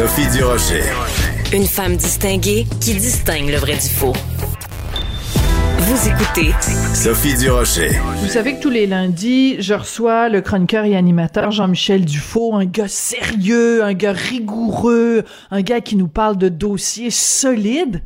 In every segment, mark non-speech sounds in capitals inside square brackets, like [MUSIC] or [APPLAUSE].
Sophie Durocher. Une femme distinguée qui distingue le vrai du faux. Vous écoutez Sophie Durocher. Vous savez que tous les lundis, je reçois le chroniqueur et animateur Jean-Michel Dufault, un gars sérieux, un gars rigoureux, un gars qui nous parle de dossiers solides.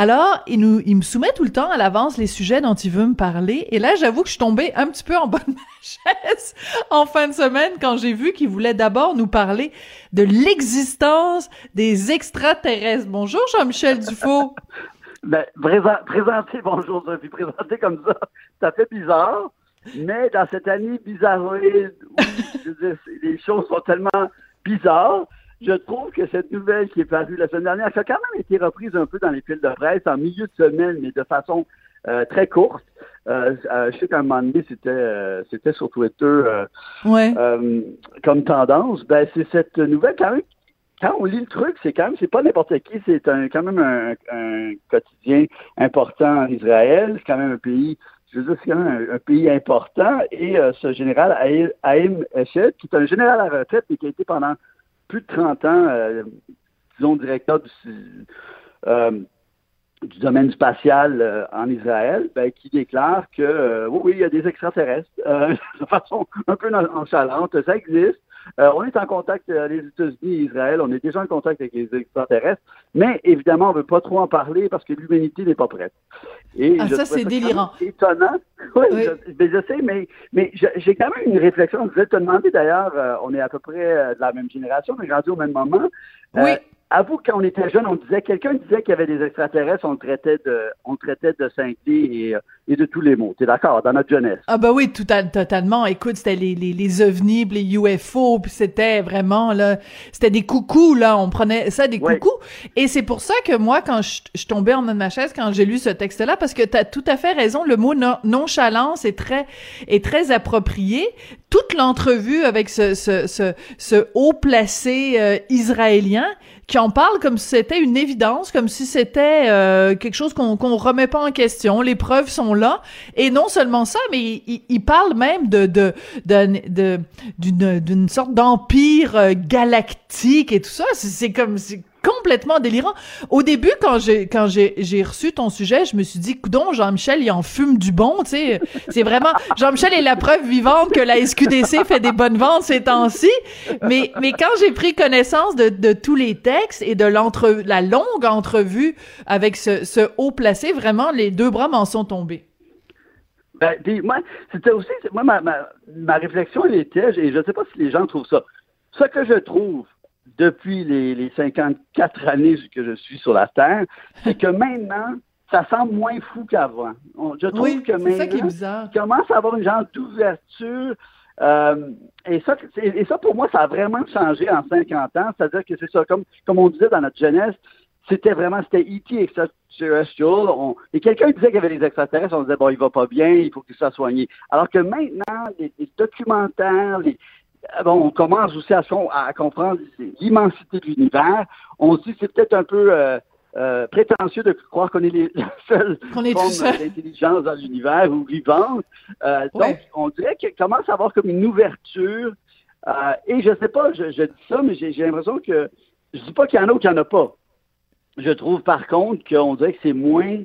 Alors, il, nous, il me soumet tout le temps à l'avance les sujets dont il veut me parler. Et là, j'avoue que je suis tombée un petit peu en ma [LAUGHS] chaise en fin de semaine quand j'ai vu qu'il voulait d'abord nous parler de l'existence des extraterrestres. Bonjour Jean-Michel Dufault. [LAUGHS] ben, présent, présenter, bonjour Sophie, présenter comme ça, ça fait bizarre. Mais dans cette année bizarroïde où les choses sont tellement bizarres, je trouve que cette nouvelle qui est parue la semaine dernière, qui a quand même été reprise un peu dans les fils de presse en milieu de semaine, mais de façon euh, très courte. Euh, euh, je sais qu'à un moment donné, c'était c'était sur Twitter Ouais. comme tendance. Ben, c'est cette nouvelle quand même. Quand on lit le truc, c'est quand même, c'est pas n'importe qui, c'est un, quand même un, un quotidien important en Israël. C'est quand même un pays, je veux dire, c'est quand même un, un pays important. Et euh, ce général Haïm- Eshed, qui est un général à la retraite, mais qui a été pendant plus de 30 ans, euh, disons, directeur du, euh, domaine spatial euh, en Israël, ben, qui déclare que oui, oui, il y a des extraterrestres, [LAUGHS] de façon un peu nonchalante, ça existe. Euh, on est en contact, euh, les États-Unis et Israël, on est déjà en contact avec les extraterrestres, mais évidemment, on ne veut pas trop en parler parce que l'humanité n'est pas prête. Et Ah, ça, c'est délirant. Étonnant. [LAUGHS] Oui, Oui. Je, mais je sais, mais, j'ai quand même une réflexion. Je voulais te demander d'ailleurs, euh, on est à peu près de la même génération, on est rendu au même moment. Oui. Avoue, quand on était jeune, on disait, quelqu'un disait qu'il y avait des extraterrestres, on le traitait de, on le traitait de et, euh, et de tous les mots. T'es d'accord, dans notre jeunesse? Ah bah oui, tout à- totalement. Écoute, c'était les, les, les ovnis, puis les UFO, puis c'était vraiment là, c'était des coucous là, on prenait ça des coucous. Et c'est pour ça que moi, quand je, je tombais en de ma chaise quand j'ai lu ce texte-là, parce que t'as tout à fait raison, le mot non- nonchalance est très est très approprié. Toute l'entrevue avec ce ce ce, ce haut placé euh, israélien qui en parle comme si c'était une évidence, comme si c'était euh, quelque chose qu'on qu'on remet pas en question. Les preuves sont là. Et non seulement ça, mais il, il- parle même de de d'un- de d'une sorte d'empire euh, galactique et tout ça. C'est- comme complètement délirant. Au début, quand j'ai quand j'ai reçu ton sujet, je me suis dit, coudon, Jean-Michel, il en fume du bon, tu sais. C'est vraiment Jean-Michel est la preuve vivante que la SQDC fait des bonnes ventes ces temps-ci. Mais mais quand j'ai pris connaissance de de tous les textes et de l'entre la longue entrevue avec ce ce haut placé, vraiment les deux bras m'en sont tombés. Ben, puis moi, c'était aussi, moi, ma, ma, ma réflexion, elle était, et je ne sais pas si les gens trouvent ça. Ce que je trouve depuis les, les 54 années que je suis sur la Terre, c'est que maintenant, ça semble moins fou qu'avant. Je trouve Oui, que c'est ça qui est maintenant, bizarre. il commence à avoir une genre d'ouverture. euh, et, ça, et ça, pour moi, ça a vraiment changé en 50 ans. C'est-à-dire que c'est ça, comme, comme on disait dans notre jeunesse, c'était vraiment, c'était E.T. extraterrestrial. On- et quelqu'un disait qu'il y avait des extraterrestres, on disait, bon, il va pas bien, il faut qu'il soit soigné. Alors que maintenant, les, les documentaires, les, bon, on commence aussi à, son- à comprendre l'immensité de l'univers. On se dit, c'est peut-être un peu euh, euh, prétentieux de croire qu'on est les, [LAUGHS] la seule est forme seul. d'intelligence dans l'univers ou vivante. Euh, Ouais. Donc, on dirait qu'il commence à avoir comme une ouverture. Euh, et je sais pas, je, je dis ça, mais j'ai j'ai l'impression que je dis pas qu'il y en a ou qu'il y en a pas. Je trouve par contre qu'on dirait que c'est moins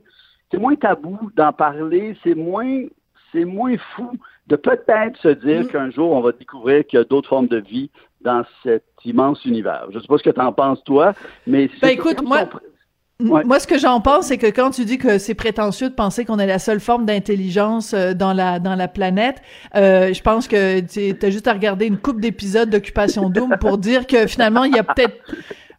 c'est moins tabou d'en parler, c'est moins c'est moins fou de peut-être se dire Mm. qu'un jour on va découvrir qu'il y a d'autres formes de vie dans cet immense univers. Je sais pas ce que tu en penses toi, mais Ben, écoute, moi- Ouais. Moi, ce que j'en pense, c'est que quand tu dis que c'est prétentieux de penser qu'on est la seule forme d'intelligence euh, dans la dans la planète, euh, je pense que tu as juste à regarder une coupe d'épisodes d'Occupation Double pour dire que finalement, il y a peut-être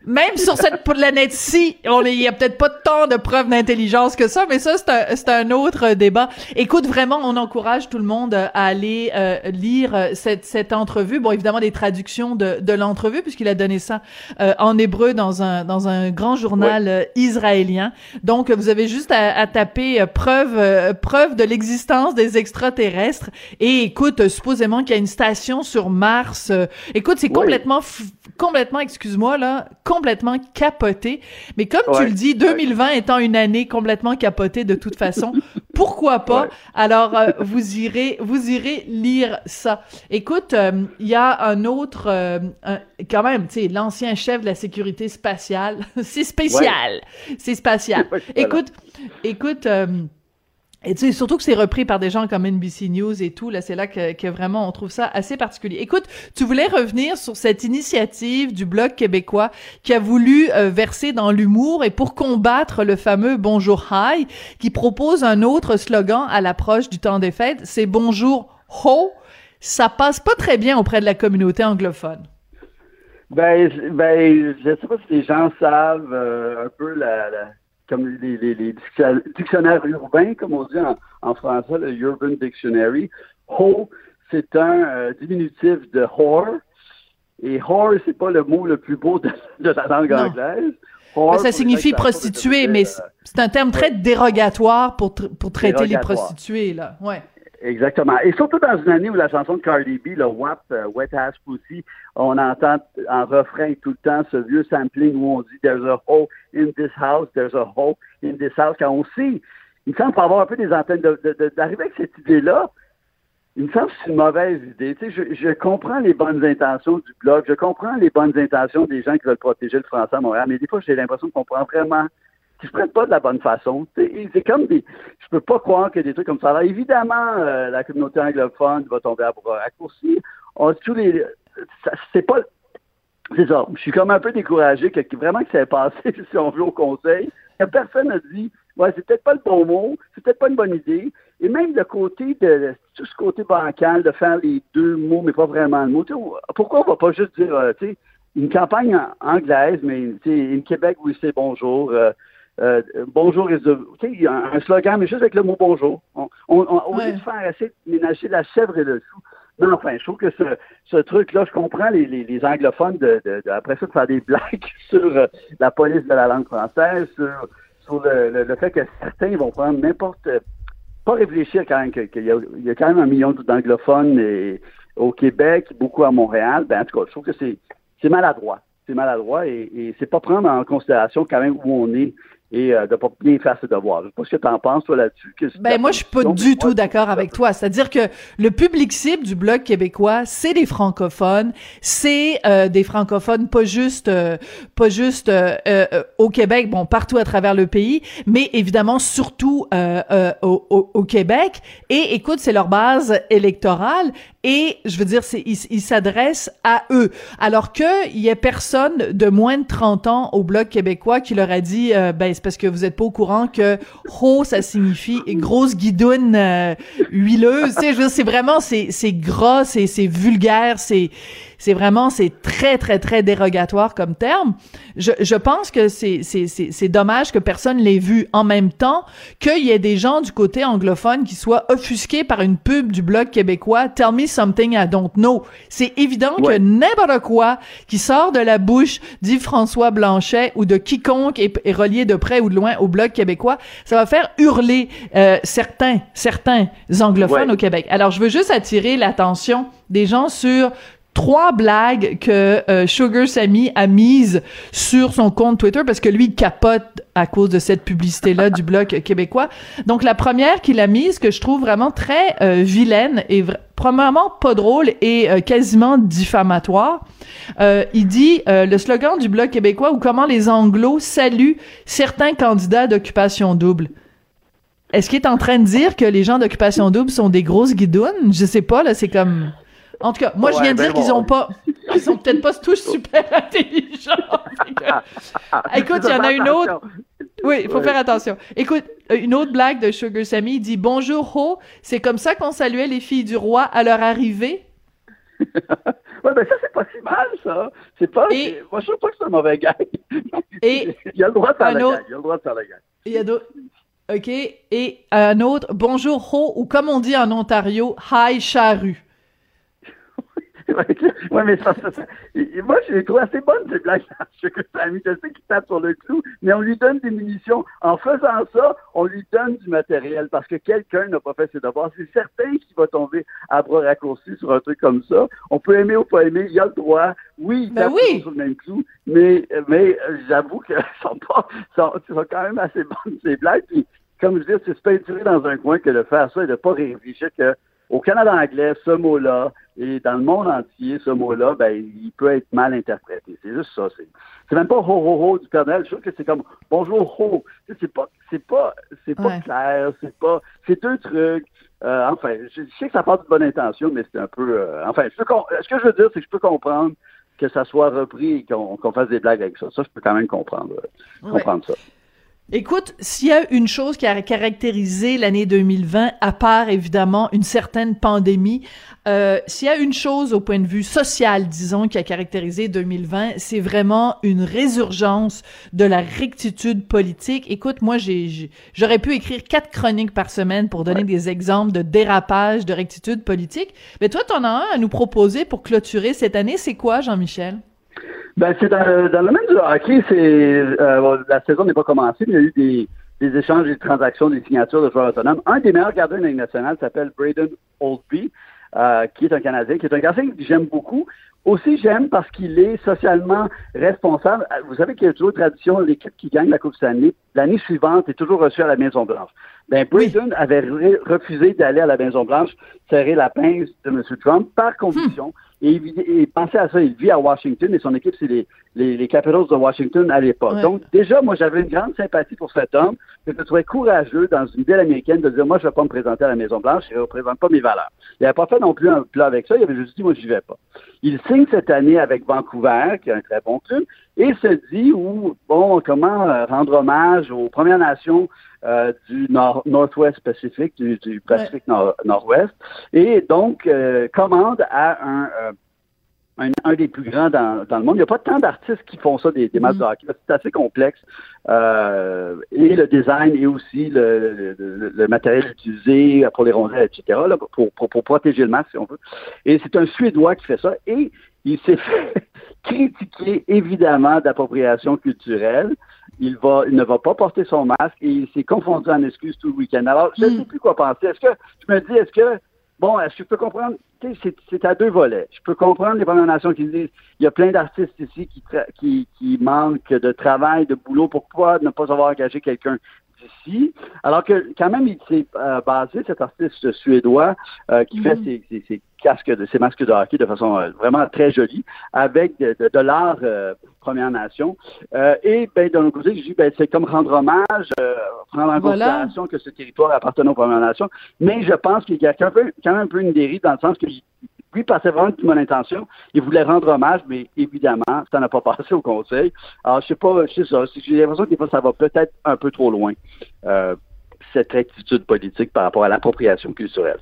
même sur cette planète-ci, on il y a peut-être pas tant de preuves d'intelligence que ça, mais ça, c'est un, un autre débat. Écoute, vraiment, on encourage tout le monde à aller euh, lire euh, cette, cette entrevue. Bon, évidemment, des traductions de, de l'entrevue, puisqu'il a donné ça euh, en hébreu dans un, dans un grand journal euh, israélien. Donc, vous avez juste à, à taper euh, preuve, euh, preuve de l'existence des extraterrestres. Et écoute, supposément qu'il y a une station sur Mars. euh, écoute, c'est Oui. complètement, complètement, excuse-moi, là, complètement capoté. Mais comme tu le dis, 2020 étant une année complètement capotée de toute façon, [LAUGHS] Pourquoi pas? Alors, euh, vous irez, vous irez lire ça. Écoute, euh, il y a un autre, euh, quand même, tu sais, l'ancien chef de la sécurité spatiale. [LAUGHS] c'est spécial. C'est spatial. Écoute, écoute, et tu sais, surtout que c'est repris par des gens comme NBC News et tout, là, c'est là que, que, vraiment on trouve ça assez particulier. Écoute, tu voulais revenir sur cette initiative du Bloc québécois qui a voulu euh, verser dans l'humour et pour combattre le fameux Bonjour High, qui propose un autre slogan à l'approche du temps des fêtes, c'est Bonjour Ho. Ça passe pas très bien auprès de la communauté anglophone. Ben, ben, je sais pas si les gens savent euh, un peu la, la comme les, les, dictionnaires urbains, comme on dit en, français, le Urban Dictionary. Ho, c'est un euh, diminutif de whore. Et whore, c'est pas le mot le plus beau de, la langue anglaise. ça signifie prostituée, mais euh, c'est un terme très dérogatoire pour, pour traiter les prostituées, là. Ouais. Exactement. Et surtout dans une année où la chanson de Cardi B, le WAP, euh, Wet Ass Pussy, on entend en refrain tout le temps ce vieux sampling où on dit There's a hole in this house, there's a hole in this house. Quand on sait, il me semble avoir un peu des antennes, d'arriver avec cette idée-là, il me semble que c'est une mauvaise idée. Tu sais, je, je, comprends les bonnes intentions du blog, je comprends les bonnes intentions des gens qui veulent protéger le français à Montréal, mais des fois, j'ai l'impression qu'on prend vraiment qui se prennent pas de la bonne façon. C'est comme des. Je peux pas croire que des trucs comme ça. Alors, évidemment, euh, la communauté anglophone va tomber à bras. On, tous les. C'est pas. C'est ça. Je suis comme un peu découragé que vraiment que ça ait passé, [LAUGHS] si on veut, au conseil. Personne n'a dit Ouais, c'est peut-être pas le bon mot, c'est peut-être pas une bonne idée. Et même le côté de tout ce côté bancal, de faire les deux mots, mais pas vraiment le mot. Pourquoi on va pas juste dire, euh, tu sais, une campagne anglaise, mais une Québec où c'est bonjour, euh, euh, bonjour is the, tu sais, un, un, slogan, mais juste avec le mot bonjour. On, on, au lieu de faire essayer de ménager la chèvre et le chou. Non, enfin, je trouve que ce, ce truc-là, je comprends les, les, les anglophones de, de, de, après ça de faire des blagues [LAUGHS] sur euh, la police de la langue française, sur, sur le, le, fait que certains vont prendre n'importe pas réfléchir quand même qu'il y, a, il y a quand même un million d'anglophones au Québec, beaucoup à Montréal. Ben, en tout cas, je trouve que c'est, c'est maladroit. C'est maladroit et, et c'est pas prendre en considération quand même où on est et euh, de pas bien faire ses devoirs. Je sais pas ce que tu en penses, toi, là-dessus. Ben, moi, je suis pas du tout d'accord avec toi. C'est-à-dire que le public cible du Bloc québécois, c'est des francophones, c'est euh, des francophones pas juste, euh, pas juste euh, au Québec, bon, partout à travers le pays, mais évidemment surtout au, au, au, Québec. Et écoute, c'est leur base électorale et je veux dire, c'est, il, s'adresse à eux. Alors que il y a personne de moins de 30 ans au Bloc québécois qui leur a dit, euh, ben c'est parce que vous êtes pas au courant que ho ça signifie grosse guidoune euh, huileuse. Tu sais, c'est vraiment c'est gras, c'est vulgaire, c'est c'est vraiment, c'est très, très, très dérogatoire comme terme. Je, je pense que c'est, c'est, c'est, c'est dommage que personne l'ait vu en même temps, qu'il y ait des gens du côté anglophone qui soient offusqués par une pub du blog québécois Tell me something I don't know. C'est évident que n'importe quoi qui sort de la bouche d'Yves François Blanchet ou de quiconque est, relié de près ou de loin au blog québécois, ça va faire hurler euh, certains, certains anglophones au Québec. Alors, je veux juste attirer l'attention des gens sur trois blagues que euh, Sugar Sammy a mises sur son compte Twitter parce que lui il capote à cause de cette publicité là du bloc québécois. Donc la première qu'il a mise que je trouve vraiment très euh, vilaine et premièrement pas drôle et euh, quasiment diffamatoire. il dit le slogan du bloc québécois ou comment les anglos saluent certains candidats d'occupation double. Est-ce qu'il est en train de dire que les gens d'occupation double sont des grosses guidounes? Je sais pas, là, c'est comme... En tout cas, moi, je viens de dire ben qu'ils ont pas, [LAUGHS] ils sont peut-être pas tous super [LAUGHS] intelligents. [LAUGHS] Écoute, il y en a une autre. Oui, il faut faire attention. Écoute, euh, une autre blague de Sugar Sammy dit Bonjour Ho, c'est comme ça qu'on saluait les filles du roi à leur arrivée? ouais, ben ça, c'est pas si mal, ça. C'est pas. Et... Moi, je trouve pas que c'est un mauvais gars. Et. il y a le droit de faire la autre... Il y a le droit de faire la gang. Il y a d'autres. OK. Et un autre, bonjour ho, ou comme on dit en Ontario, hi charrue [LAUGHS] ouais, mais ça, ça, ça, moi, je les trouve assez bonnes, ces blagues [LAUGHS] Je sais qu'il tape sur le clou, mais on lui donne des munitions. En faisant ça, on lui donne du matériel parce que quelqu'un n'a pas fait ses devoirs. C'est certain qu'il va tomber à bras raccourcis sur un truc comme ça. On peut aimer ou pas aimer, il a le droit. Oui, il ben oui. sur le même clou, mais, mais j'avoue qu'elles [LAUGHS] sont pas, sont, sont, quand même assez bonnes, ces blagues. Puis, comme je dis, c'est se peinturer dans un coin que de faire ça et de ne pas réfléchir que au Canada anglais, ce mot-là, et dans le monde entier, ce mot-là, ben, il peut être mal interprété. C'est juste ça. C'est même pas ho ho ho du Père Je trouve que c'est comme bonjour ho. C'est pas, c'est pas, c'est pas clair. C'est pas, c'est deux trucs. Euh, enfin, je, sais que ça part de bonne intention, mais c'est un peu. Euh, enfin, ce que je veux dire, c'est que je peux comprendre que ça soit repris et qu'on fasse des blagues avec ça. Ça, je peux quand même comprendre, comprendre ça. Écoute, s'il y a une chose qui a caractérisé l'année 2020, à part évidemment une certaine pandémie, euh, s'il y a une chose au point de vue social, disons, qui a caractérisé 2020, c'est vraiment une résurgence de la rectitude politique. Écoute, moi, j'ai, j'aurais pu écrire quatre chroniques par semaine pour donner des exemples de dérapage, de rectitude politique. Mais toi, t'en as un à nous proposer pour clôturer cette année. C'est quoi, Jean-Michel? Ben, c'est dans, le domaine du hockey, c'est euh, la saison n'est pas commencée, mais il y a eu des, des échanges, des transactions, des signatures de joueurs autonomes. Un des meilleurs gardiens de la Ligue nationale s'appelle Braden Oldby, euh, qui est un Canadien, qui est un gardien que j'aime beaucoup. Aussi, j'aime parce qu'il est socialement responsable. Euh, vous savez qu'il y a toujours une tradition, l'équipe qui gagne la Coupe Stanley, l'année suivante est toujours reçue à la Maison-Blanche. Ben, Braden avait refusé d'aller à la Maison-Blanche serrer la pince de M. Trump par conviction. Et, et pensez à ça, il vit à Washington et son équipe, c'est les, les, Capitals de Washington à l'époque. Donc, déjà, moi, j'avais une grande sympathie pour cet homme, que je trouvais courageux dans une ville américaine de dire, moi, je ne vais pas me présenter à la Maison-Blanche, je ne représente pas mes valeurs. Il n'avait pas fait non plus un plat avec ça, il avait juste dit, moi, je n'y vais pas. Il signe cette année avec Vancouver, qui est un très bon club, et se dit, ou, bon, comment euh, rendre hommage aux Premières Nations euh, du nord, Nord-Ouest Pacifique, du, Pacifique Nord-Ouest, et donc euh, commande à un, euh, un, des plus grands dans, dans, le monde. Il n'y a pas tant d'artistes qui font ça, des, des matchs de mm. hockey. C'est assez complexe. et le design et aussi le, le, matériel utilisé pour les rondelles, etc., là, pour, pour, pour, protéger le masque, si on veut. Et c'est un Suédois qui fait ça. Et il s'est [LAUGHS] fait critiquer, évidemment, d'appropriation culturelle il va, il ne va pas porter son masque et il s'est confondu en excuses tout le week-end. Alors, je ne sais hmm. plus quoi penser. Est-ce que, je me dis, est-ce que, bon, est-ce que je peux comprendre, c'est à deux volets. Je peux comprendre les Premières Nations qui disent, il y a plein d'artistes ici qui, qui, qui manquent de travail, de boulot, pourquoi ne pas avoir engagé quelqu'un d'ici, alors que quand même il s'est euh, basé cet artiste suédois euh, qui fait hmm. ses, ses, casques, de, ces masques de hockey de façon euh, vraiment très jolie, avec de, de, l'art euh, Première Nation. Euh, et ben, d'un autre côté, je dis, ben, c'est comme rendre hommage, prendre en considération que ce territoire appartenait aux Premières Nations. Mais je pense qu'il y a quand même, quand même un peu une dérive dans le sens que lui passait vraiment de bonne intention. Il voulait rendre hommage, mais évidemment, ça n'a pas [LAUGHS] passé au Conseil. Alors, je sais pas, je sais ça. J'ai l'impression que des fois, ça va peut-être un peu trop loin, cette attitude politique par rapport à l'appropriation culturelle.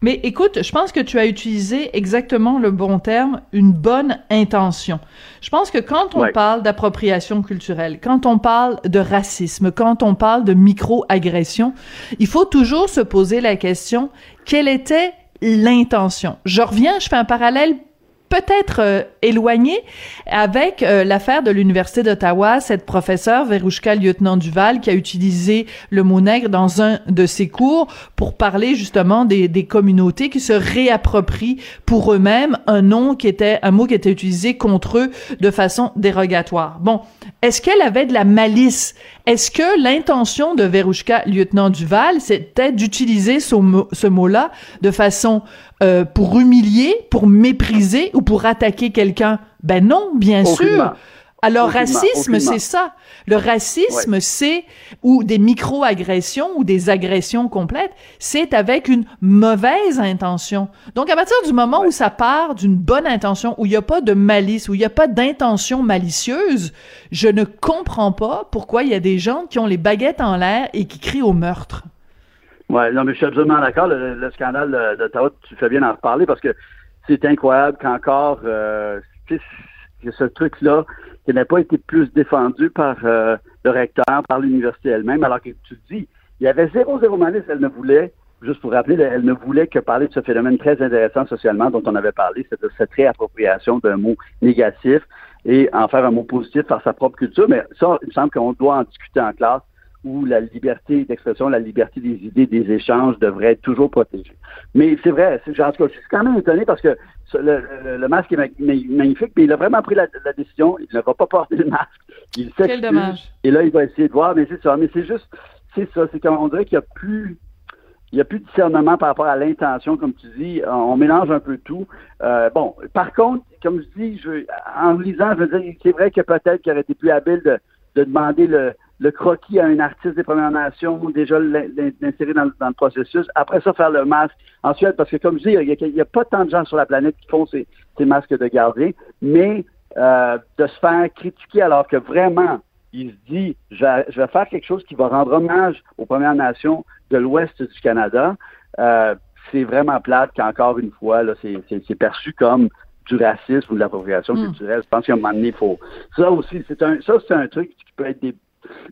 Mais écoute, je pense que tu as utilisé exactement le bon terme, une bonne intention. Je pense que quand on parle d'appropriation culturelle, quand on parle de racisme, quand on parle de micro-agression, il faut toujours se poser la question, quelle était l'intention? Je reviens, je fais un parallèle peut-être euh, éloigné avec euh, l'affaire de l'Université d'Ottawa, cette professeure, Verouchka Lieutenant-Duval, qui a utilisé le mot nègre dans un de ses cours pour parler justement des, des communautés qui se réapproprient pour eux-mêmes un nom qui était, un mot qui était utilisé contre eux de façon dérogatoire. Bon. Est-ce qu'elle avait de la malice? Est-ce que l'intention de Verouchka Lieutenant Duval, c'était d'utiliser ce mot-là de façon euh, pour humilier, pour mépriser ou pour attaquer quelqu'un? Ben non, bien sûr. Alors, racisme, c'est ça. Le racisme, c'est, ou des micro-agressions ou des agressions complètes, c'est avec une mauvaise intention. Donc, à partir du moment où ça part d'une bonne intention, où il n'y a pas de malice, où il n'y a pas d'intention malicieuse, je ne comprends pas pourquoi il y a des gens qui ont les baguettes en l'air et qui crient au meurtre. Oui, non, mais je suis absolument d'accord. Le, scandale d'Ottawa, tu fais bien en reparler parce que c'est incroyable qu'encore, euh, ce truc-là, qui n'a pas été plus défendu par euh, le recteur, par l'université elle-même, alors que tu dis, il y avait zéro, zéro malice, elle ne voulait, juste pour rappeler, elle ne voulait que parler de ce phénomène très intéressant socialement dont on avait parlé, c'est de cette réappropriation d'un mot négatif et en faire un mot positif par sa propre culture. Mais ça, il me semble qu'on doit en discuter en classe où la liberté d'expression, la liberté des idées, des échanges devrait être toujours protégée. Mais c'est vrai, c'est, en tout cas, je suis quand même étonné parce que le, masque est magnifique, mais il a vraiment pris la, décision, il ne va pas porter le masque. Il Quel dommage. Et là, il va essayer de voir, mais c'est ça. Mais c'est juste, c'est ça, c'est qu'on dirait qu'il y a plus il n'y a plus de discernement par rapport à l'intention, comme tu dis. On mélange un peu tout. Euh, bon, par contre, comme je dis, je, en lisant, je veux dire, c'est vrai que peut-être qu'il aurait été plus habile de, de demander le, le croquis à un artiste des Premières Nations déjà l'insérer dans, dans, le processus. Après ça, faire le masque. Ensuite, parce que comme je dis, il n'y a, pas tant de gens sur la planète qui font ces, ces masques de gardien, mais euh, de se faire critiquer alors que vraiment, il se dit, je vais, je vais, faire quelque chose qui va rendre hommage aux Premières Nations de l'Ouest du Canada. Euh, c'est vraiment plate qu'encore une fois, là, c'est perçu comme du racisme ou de l'appropriation mm. culturelle. Je pense qu'à un moment donné, il faut. Ça aussi, c'est un, ça, c'est un truc qui peut être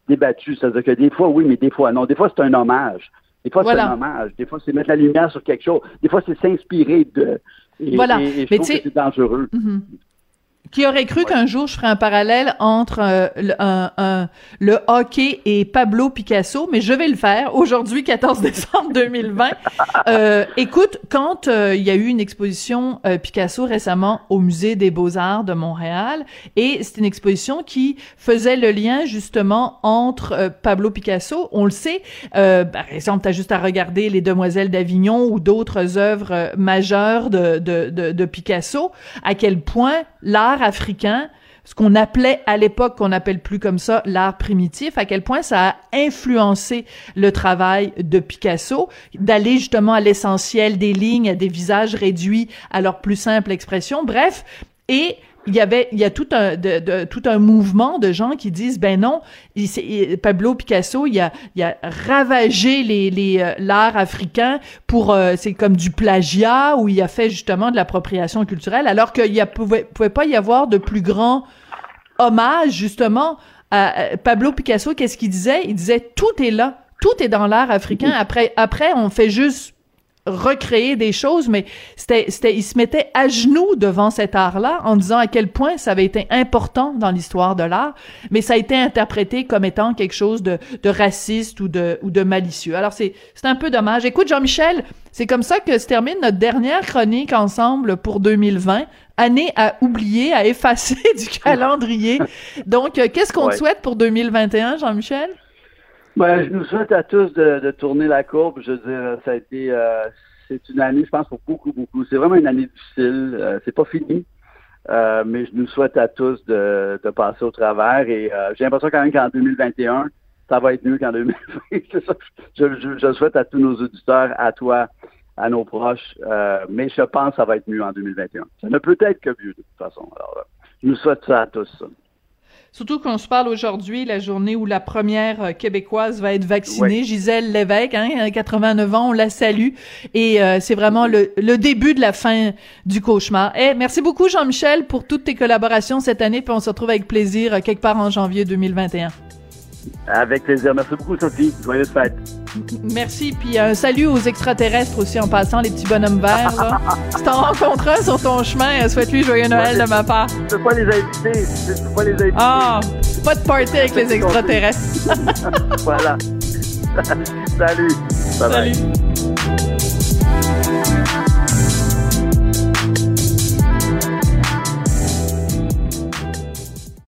débattu. C'est-à-dire que des fois, oui, mais des fois, non. Des fois, c'est un hommage. Des fois, c'est un hommage. Des fois, c'est mettre la lumière sur quelque chose. Des fois, c'est s'inspirer de. voilà. Et, je trouve que c'est dangereux. Mm-hmm. Qui aurait cru qu'un jour je ferais un parallèle entre euh, le, un, le, hockey et Pablo Picasso, mais je vais le faire aujourd'hui, 14 [LAUGHS] décembre 2020. Euh, écoute, quand euh, il y a eu une exposition euh, Picasso récemment au musée des Beaux-Arts de Montréal, et c'est une exposition qui faisait le lien justement entre Pablo Picasso, on le sait, par exemple, tu as juste à regarder Les Demoiselles d'Avignon ou d'autres œuvres majeures de, de, de, de Picasso, à quel point l'art africain, ce qu'on appelait à l'époque, qu'on n'appelle plus comme ça, l'art primitif, à quel point ça a influencé le travail de Picasso, d'aller justement à l'essentiel des lignes, des visages réduits à leur plus simple expression. Bref, et il y avait il y a tout un de, tout un mouvement de gens qui disent ben non il, Pablo Picasso il a il a ravagé les les euh, l'art africain pour euh, c'est comme du plagiat où il a fait justement de l'appropriation culturelle alors qu'il y a pouvait pouvait pas y avoir de plus grand hommage justement à Pablo Picasso. Qu'est-ce qu'il disait? Il disait tout est là. Tout est dans l'art africain. Après après on fait juste recréer des choses, mais c'était, c'était, il se mettait à genoux devant cet art-là en disant à quel point ça avait été important dans l'histoire de l'art, mais ça a été interprété comme étant quelque chose de, de raciste ou de, ou de malicieux. Alors c'est, c'est un peu dommage. Écoute, Jean-Michel, c'est comme ça que se termine notre dernière chronique ensemble pour 2020 année à oublier, à effacer [LAUGHS] du calendrier. Donc, euh, qu'est-ce qu'on te souhaite pour 2021, Jean-Michel? Ben, je nous souhaite à tous de, de, tourner la courbe. Je veux dire, ça a été, euh, c'est une année, je pense, pour beaucoup, beaucoup. C'est vraiment une année difficile. Euh, c'est pas fini. Euh, mais je nous souhaite à tous de, de passer au travers. Et euh, j'ai l'impression quand même qu'en 2021, ça va être mieux qu'en 2020. [LAUGHS] c'est ça. Je, je, je, souhaite à tous nos auditeurs, à toi, à nos proches. mais je pense que ça va être mieux en 2021. Ça ne peut être que mieux de toute façon. Alors, je nous souhaite ça à tous. Surtout qu'on se parle aujourd'hui, la journée où la première euh, québécoise va être vaccinée, Gisèle Lévesque, hein, 89 ans, on la salue. Et euh, c'est vraiment le, le, début de la fin du cauchemar. Eh, merci beaucoup Jean-Michel pour toutes tes collaborations cette année, puis on se retrouve avec plaisir euh, quelque part en janvier 2021. Avec plaisir. Merci beaucoup, Sophie. Joyeuse fête. Merci. Puis un salut aux extraterrestres aussi en passant, les petits bonhommes verts. Là. [LAUGHS] si t'en rencontres un sur ton chemin, souhaite-lui joyeux Noël de ma part. Je peux pas les inviter. Je peux pas les inviter. Ah, pas de party avec les extraterrestres. [LAUGHS] voilà. [LAUGHS] Salut. Bye Salut.